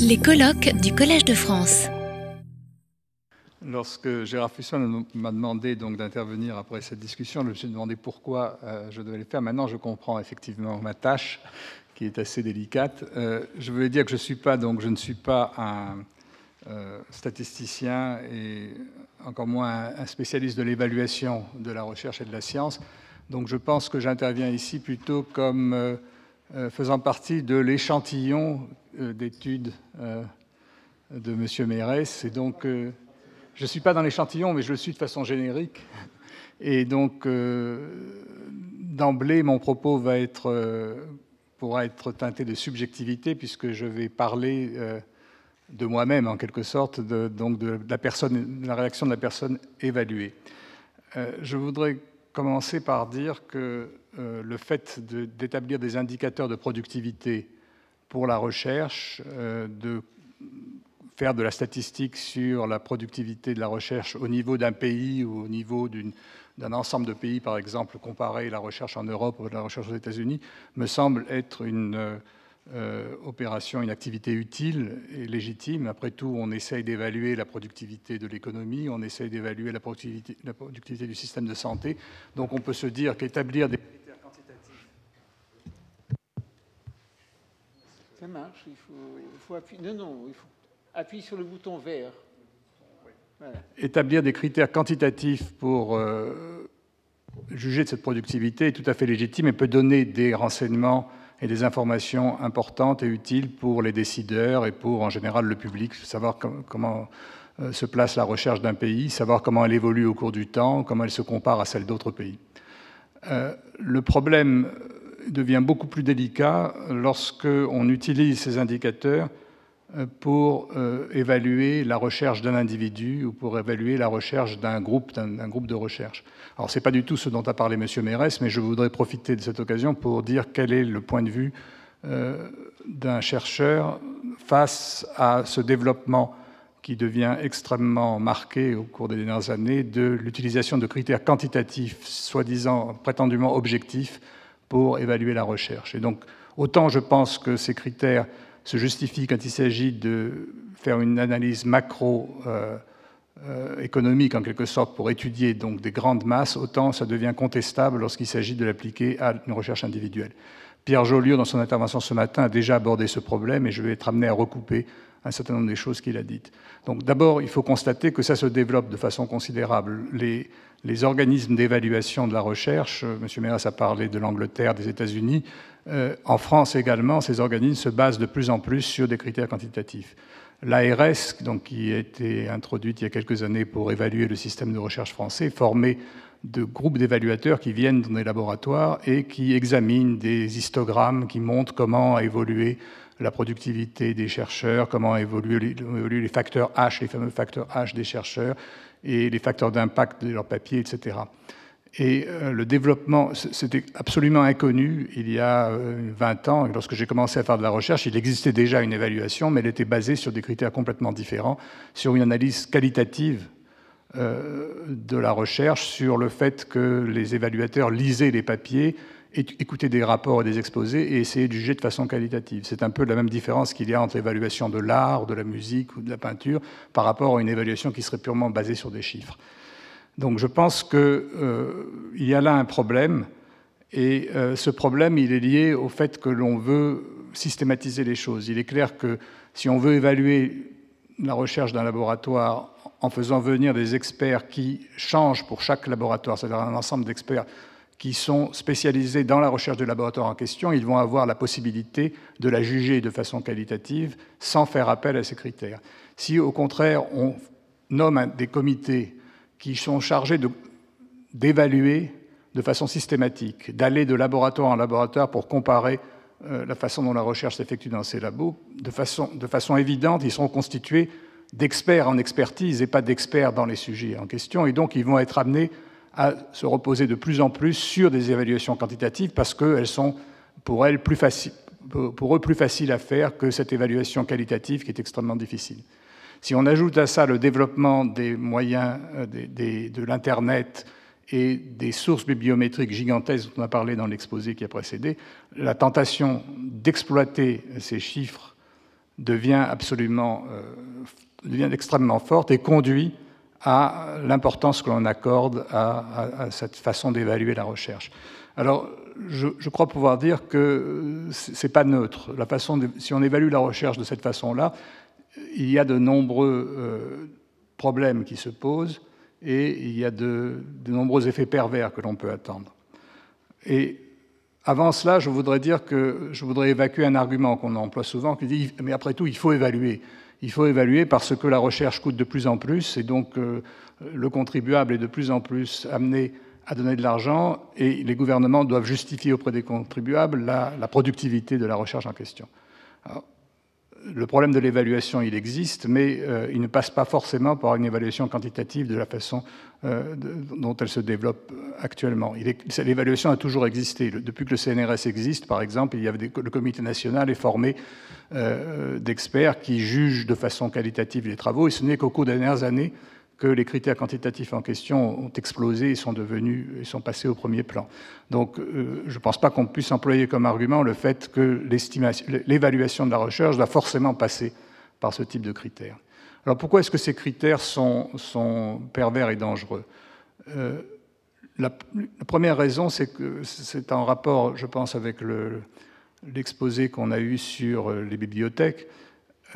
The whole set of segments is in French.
Les colloques du Collège de France. Lorsque Gérard Fusson m'a demandé donc d'intervenir après cette discussion, je me suis demandé pourquoi euh, je devais le faire. Maintenant, je comprends effectivement ma tâche, qui est assez délicate. Euh, je veux dire que je suis pas donc je ne suis pas un euh, statisticien et encore moins un spécialiste de l'évaluation de la recherche et de la science. Donc, je pense que j'interviens ici plutôt comme faisant partie de l'échantillon d'études de M. Mérès. Et donc, je ne suis pas dans l'échantillon, mais je le suis de façon générique. Et donc, euh, d'emblée, mon propos va être, euh, pourra être teinté de subjectivité, puisque je vais parler euh, de moi-même, en quelque sorte, de, donc de la, de la réaction de la personne évaluée. je voudrais commencer par dire que le fait d'établir des indicateurs de productivité pour la recherche, de faire de la statistique sur la productivité de la recherche au niveau d'un pays ou au niveau d'un ensemble de pays, par exemple, comparer la recherche en Europe ou la recherche aux États-Unis, me semble être une euh, opération, une activité utile et légitime. Après tout, on essaye d'évaluer la productivité de l'économie, on essaye d'évaluer la productivité, la productivité du système de santé. Donc on peut se dire qu'établir des critères quantitatifs... Ça marche, il faut, il faut appuyer. Non, non, il faut appuie sur le bouton vert. Établir des critères quantitatifs pour euh, juger de cette productivité est tout à fait légitime et peut donner des renseignements et des informations importantes et utiles pour les décideurs et pour en général le public, savoir comment euh, se place la recherche d'un pays, savoir comment elle évolue au cours du temps, comment elle se compare à celle d'autres pays. Euh, le problème devient beaucoup plus délicat lorsque on utilise ces indicateurs pour euh, évaluer la recherche d'un individu ou pour évaluer la recherche d'un groupe, d'un groupe de recherche. Alors, ce n'est pas du tout ce dont a parlé M. Mérès, mais je voudrais profiter de cette occasion pour dire quel est le point de vue euh, d'un chercheur face à ce développement qui devient extrêmement marqué au cours des dernières années de l'utilisation de critères quantitatifs, soi-disant prétendument objectifs, pour évaluer la recherche. Et donc, autant je pense que ces critères se justifie quand il s'agit de faire une analyse macro-économique, euh, euh, en quelque sorte, pour étudier donc des grandes masses, autant ça devient contestable lorsqu'il s'agit de l'appliquer à une recherche individuelle. Pierre Joliot, dans son intervention ce matin, a déjà abordé ce problème et je vais être amené à recouper un certain nombre des choses qu'il a dites. Donc d'abord, il faut constater que ça se développe de façon considérable. Les, organismes d'évaluation de la recherche, euh, M. Méras a parlé de l'Angleterre, des États-Unis, euh, en France également, ces organismes se basent de plus en plus sur des critères quantitatifs. L'ARS, qui a été introduite il y a quelques années pour évaluer le système de recherche français, formait de groupes d'évaluateurs qui viennent dans des laboratoires et qui examinent des histogrammes qui montrent comment a évolué la productivité des chercheurs, comment évoluent les, facteurs H, les fameux facteurs H des chercheurs, et les facteurs d'impact de leur papier, etc. Et euh, le développement, c'était absolument inconnu il y a 20 euh, ans. Lorsque j'ai commencé à faire de la recherche, il existait déjà une évaluation, mais elle était basée sur des critères complètement différents, sur une analyse qualitative euh, de la recherche, sur le fait que les évaluateurs lisaient les papiers, écoutaient des rapports et des exposés et essayaient de juger de façon qualitative. C'est un peu la même différence qu'il y a entre l'évaluation de l'art, de la musique ou de la peinture par rapport à une évaluation qui serait purement basée sur des chiffres. Donc je pense qu'il euh, y a là un problème, et euh, ce problème, il est lié au fait que l'on veut systématiser les choses. Il est clair que si on veut évaluer la recherche d'un laboratoire en faisant venir des experts qui changent pour chaque laboratoire, c'est-à-dire un ensemble d'experts qui sont spécialisés dans la recherche de laboratoire en question, ils vont avoir la possibilité de la juger de façon qualitative sans faire appel à ces critères. Si au contraire on nomme des comités qui sont chargés d'évaluer de, façon systématique, d'aller de laboratoire en laboratoire pour comparer euh, la façon dont la recherche s'effectue dans ces labos. De façon évidente, ils seront constitués d'experts en expertise et pas d'experts dans les sujets en question, et donc ils vont être amenés à se reposer de plus en plus sur des évaluations quantitatives parce qu'elles sont pour, elles plus pour eux plus faciles à faire que cette évaluation qualitative qui est extrêmement difficile. Si on ajoute à ça le développement des moyens euh, de l'Internet et des sources bibliométriques gigantesques dont on a parlé dans l'exposé qui a précédé, la tentation d'exploiter ces chiffres devient absolument devient extrêmement forte et conduit à l'importance que l'on accorde à, cette façon d'évaluer la recherche. Alors, je, crois pouvoir dire que c'est pas neutre. La façon si on évalue la recherche de cette façon-là, il y a de nombreux euh, problèmes qui se posent et il y a de, nombreux effets pervers que l'on peut attendre. Et avant cela, je voudrais dire que je voudrais évacuer un argument qu'on emploie souvent qui dit mais après tout, il faut évaluer. Il faut évaluer parce que la recherche coûte de plus en plus et donc euh, le contribuable est de plus en plus amené à donner de l'argent et les gouvernements doivent justifier auprès des contribuables la, productivité de la recherche en question. Le problème de l'évaluation, il existe, mais euh, il ne passe pas forcément par une évaluation quantitative de la façon euh, dont elle se développe actuellement. L'évaluation a toujours existé. Depuis que le CNRS existe, par exemple, il y le comité national est formé euh, d'experts qui jugent de façon qualitative les travaux, et ce n'est qu'au cours des dernières années que les critères quantitatifs en question ont explosé et sont devenus et sont passés au premier plan. Donc, euh, je ne pense pas qu'on puisse employer comme argument le fait que l'évaluation de la recherche doit forcément passer par ce type de critères. Alors, pourquoi est-ce que ces critères sont, pervers et dangereux? Euh, la, première raison, c'est que c'est en rapport, je pense, avec l'exposé qu'on a eu sur les bibliothèques.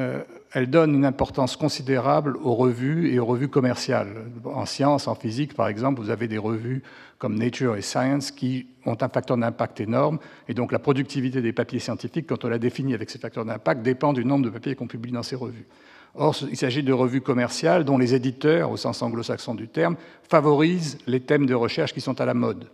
Euh, elle donne une importance considérable aux revues et aux revues commerciales. En sciences, en physique, par exemple, vous avez des revues comme Nature et Science qui ont un facteur d'impact énorme. Et donc la productivité des papiers scientifiques, quand on la définit avec ces facteurs d'impact, dépend du nombre de papiers qu'on publie dans ces revues. Or, il s'agit de revues commerciales dont les éditeurs, au sens anglo-saxon du terme, favorisent les thèmes de recherche qui sont à la mode.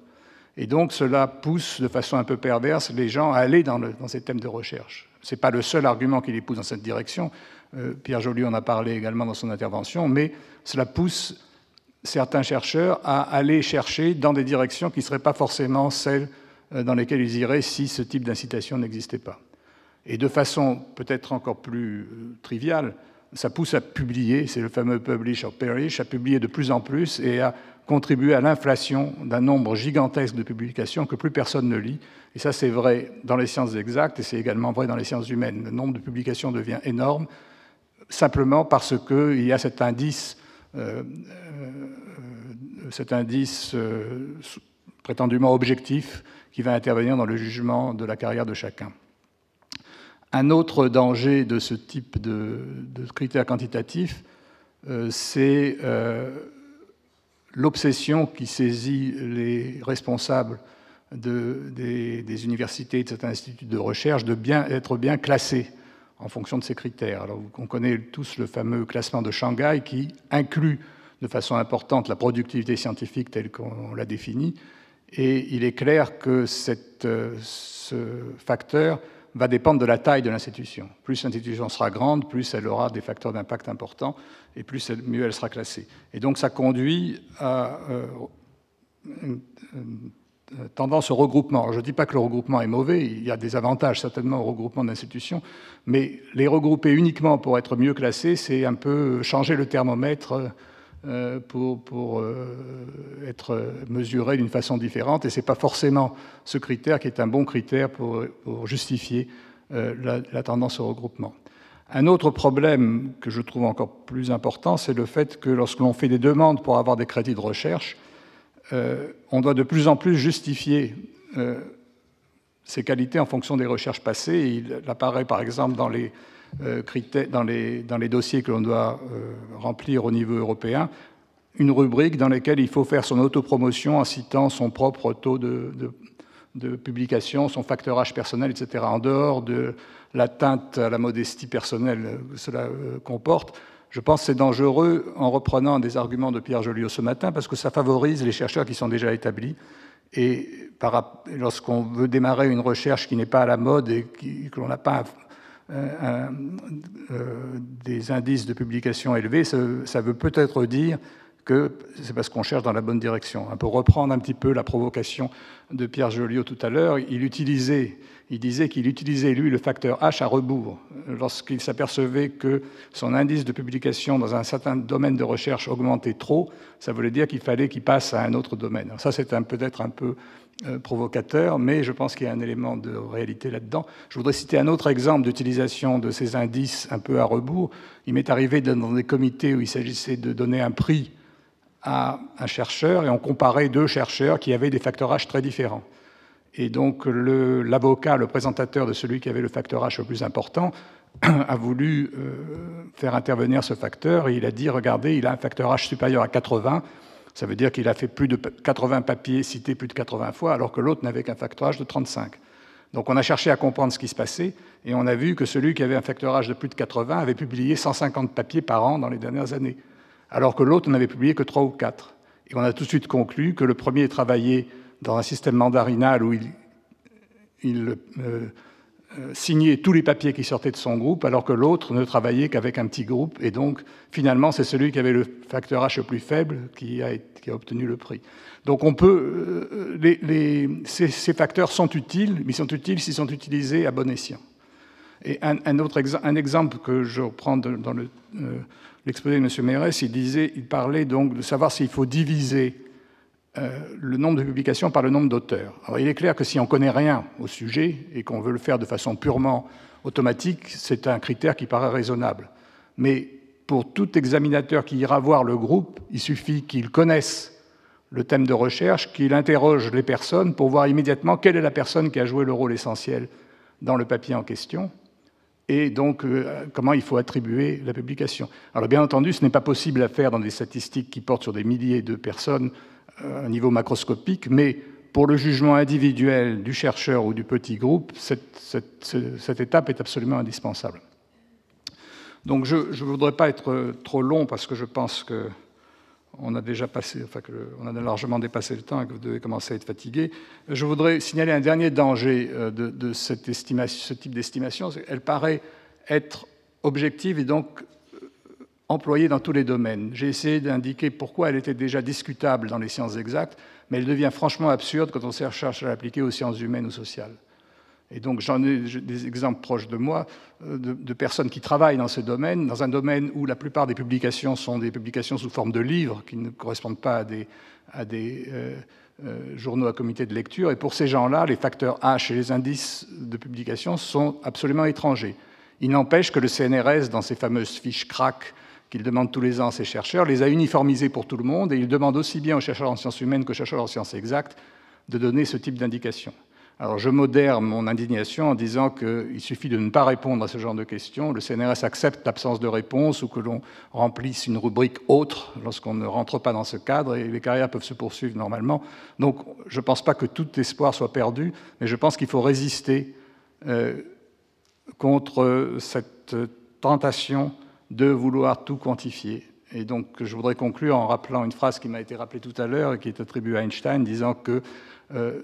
Et donc cela pousse de façon un peu perverse les gens à aller dans, dans ces thèmes de recherche. Ce n'est pas le seul argument qui les pousse dans cette direction. Euh, Pierre Joly en a parlé également dans son intervention, mais cela pousse certains chercheurs à aller chercher dans des directions qui ne seraient pas forcément celles euh, dans lesquelles ils iraient si ce type d'incitation n'existait pas. Et de façon peut-être encore plus euh, triviale, ça pousse à publier, c'est le fameux publish or perish, à publier de plus en plus et à contribuer à l'inflation d'un nombre gigantesque de publications que plus personne ne lit. Et ça, c'est vrai dans les sciences exactes et c'est également vrai dans les sciences humaines. Le nombre de publications devient énorme simplement parce qu'il y a cet indice, euh, euh, cet indice euh, prétendument objectif qui va intervenir dans le jugement de la carrière de chacun. Un autre danger de ce type de, critères quantitatifs, c'est l'obsession qui saisit les responsables des, universités et de certains instituts de recherche de bien être bien classés en fonction de ces critères. Alors, on connaît tous le fameux classement de Shanghai qui inclut de façon importante la productivité scientifique telle qu'on l'a définie, et il est clair que cette, ce facteur va dépendre de la taille de l'institution. Plus l'institution sera grande, plus elle aura des facteurs d'impact importants et plus mieux elle sera classée. Et donc ça conduit à euh, une, tendance au regroupement. je ne dis pas que le regroupement est mauvais, il y a des avantages certainement au regroupement d'institutions, mais les regrouper uniquement pour être mieux classés, c'est un peu changer le thermomètre euh, pour, euh, être mesuré d'une façon différente. Et ce n'est pas forcément ce critère qui est un bon critère pour, justifier euh, la, tendance au regroupement. Un autre problème que je trouve encore plus important, c'est le fait que lorsque l'on fait des demandes pour avoir des crédits de recherche, on doit de plus en plus justifier ces qualités en fonction des recherches passées. Il apparaît par exemple dans les euh, dans les, dans les dossiers que l'on doit euh, remplir au niveau européen, une rubrique dans laquelle il faut faire son autopromotion en citant son propre taux de, de, publication, son facteur H personnel, etc., en dehors de l'atteinte à la modestie personnelle que cela euh, comporte. Je pense que c'est dangereux en reprenant des arguments de Pierre Joliot ce matin, parce que ça favorise les chercheurs qui sont déjà établis. Et lorsqu'on veut démarrer une recherche qui n'est pas à la mode et que l'on n'a pas euh, des indices de publication élevés, ça, veut peut-être dire que c'est parce qu'on cherche dans la bonne direction. Peu reprendre un petit peu la provocation de Pierre Joliot tout à l'heure, il utilisait, il disait qu'il utilisait lui le facteur H à rebours lorsqu'il s'apercevait que son indice de publication dans un certain domaine de recherche augmentait trop. Ça voulait dire qu'il fallait qu'il passe à un autre domaine. ça, c'est peut-être un peu euh, provocateur, mais je pense qu'il y a un élément de réalité là-dedans. Je voudrais citer un autre exemple d'utilisation de ces indices un peu à rebours. Il m'est arrivé dans des comités où il s'agissait de donner un prix à un chercheur et on comparait deux chercheurs qui avaient des facteurs H très différents. Et donc l'avocat, le, présentateur de celui qui avait le facteur H le plus important, a voulu euh, faire intervenir ce facteur et il a dit, regardez, il a un facteur H supérieur à 80, ça veut dire qu'il a fait plus de 80 papiers cités plus de 80 fois, alors que l'autre n'avait qu'un H de 35. Donc on a cherché à comprendre ce qui se passait et on a vu que celui qui avait un H de plus de 80 avait publié 150 papiers par an dans les dernières années alors que l'autre n'avait publié que trois ou quatre. Et on a tout de suite conclu que le premier travaillait dans un système mandarinal où il, euh, signait tous les papiers qui sortaient de son groupe, alors que l'autre ne travaillait qu'avec un petit groupe. Et donc, finalement, c'est celui qui avait le facteur H le plus faible qui a, obtenu le prix. Donc, on peut, euh, ces, facteurs sont utiles, mais ils sont utiles s'ils sont utilisés à bon escient. Et un, autre un exemple que je reprends dans le l'exposé de M. Mérès, il, disait, il parlait donc de savoir s'il faut diviser euh, le nombre de publications par le nombre d'auteurs. Alors il est clair que si on ne connaît rien au sujet et qu'on veut le faire de façon purement automatique, c'est un critère qui paraît raisonnable. Mais pour tout examinateur qui ira voir le groupe, il suffit qu'il connaisse le thème de recherche, qu'il interroge les personnes pour voir immédiatement quelle est la personne qui a joué le rôle essentiel dans le papier en question, et donc euh, comment il faut attribuer la publication. Alors bien entendu, ce n'est pas possible à faire dans des statistiques qui portent sur des milliers de personnes euh, un niveau macroscopique, mais pour le jugement individuel du chercheur ou du petit groupe, cette, étape est absolument indispensable. Donc je ne voudrais pas être trop long parce que je pense que on a déjà passé, enfin que a largement dépassé le temps et que vous devez commencer à être fatigué. Je voudrais signaler un dernier danger euh, de, ce type d'estimation. Elle paraît être objective et donc employée dans tous les domaines. J'ai essayé d'indiquer pourquoi elle était déjà discutable dans les sciences exactes, mais elle devient franchement absurde quand on cherche à l'appliquer aux sciences humaines ou sociales. Et donc j'en ai des exemples proches de moi euh, de, personnes qui travaillent dans ce domaine, dans un domaine où la plupart des publications sont des publications sous forme de livres qui ne correspondent pas à des, à des euh, euh, journaux à comité de lecture. Et pour ces gens-là, les facteurs H et les indices de publication sont absolument étrangers. Il n'empêche que le CNRS, dans ses fameuses fiches CRAC qu'il demande tous les ans à ses chercheurs, les a uniformisées pour tout le monde et il demande aussi bien aux chercheurs en sciences humaines qu'aux chercheurs en sciences exactes de donner ce type d'indication. Alors je modère mon indignation en disant qu'il suffit de ne pas répondre à ce genre de questions. Le CNRS accepte l'absence de réponse ou que l'on remplisse une rubrique autre lorsqu'on ne rentre pas dans ce cadre et les carrières peuvent se poursuivre normalement. Donc je ne pense pas que tout espoir soit perdu, mais je pense qu'il faut résister euh, contre cette tentation de vouloir tout quantifier. Et donc je voudrais conclure en rappelant une phrase qui m'a été rappelée tout à l'heure et qui est attribuée à Einstein, disant que euh,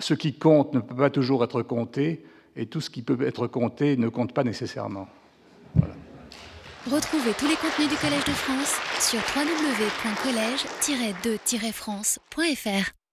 ce qui compte ne peut pas toujours être compté, et tout ce qui peut être compté ne compte pas nécessairement. Retrouvez tous les contenus du Collège de France sur www.colège-2-france.fr.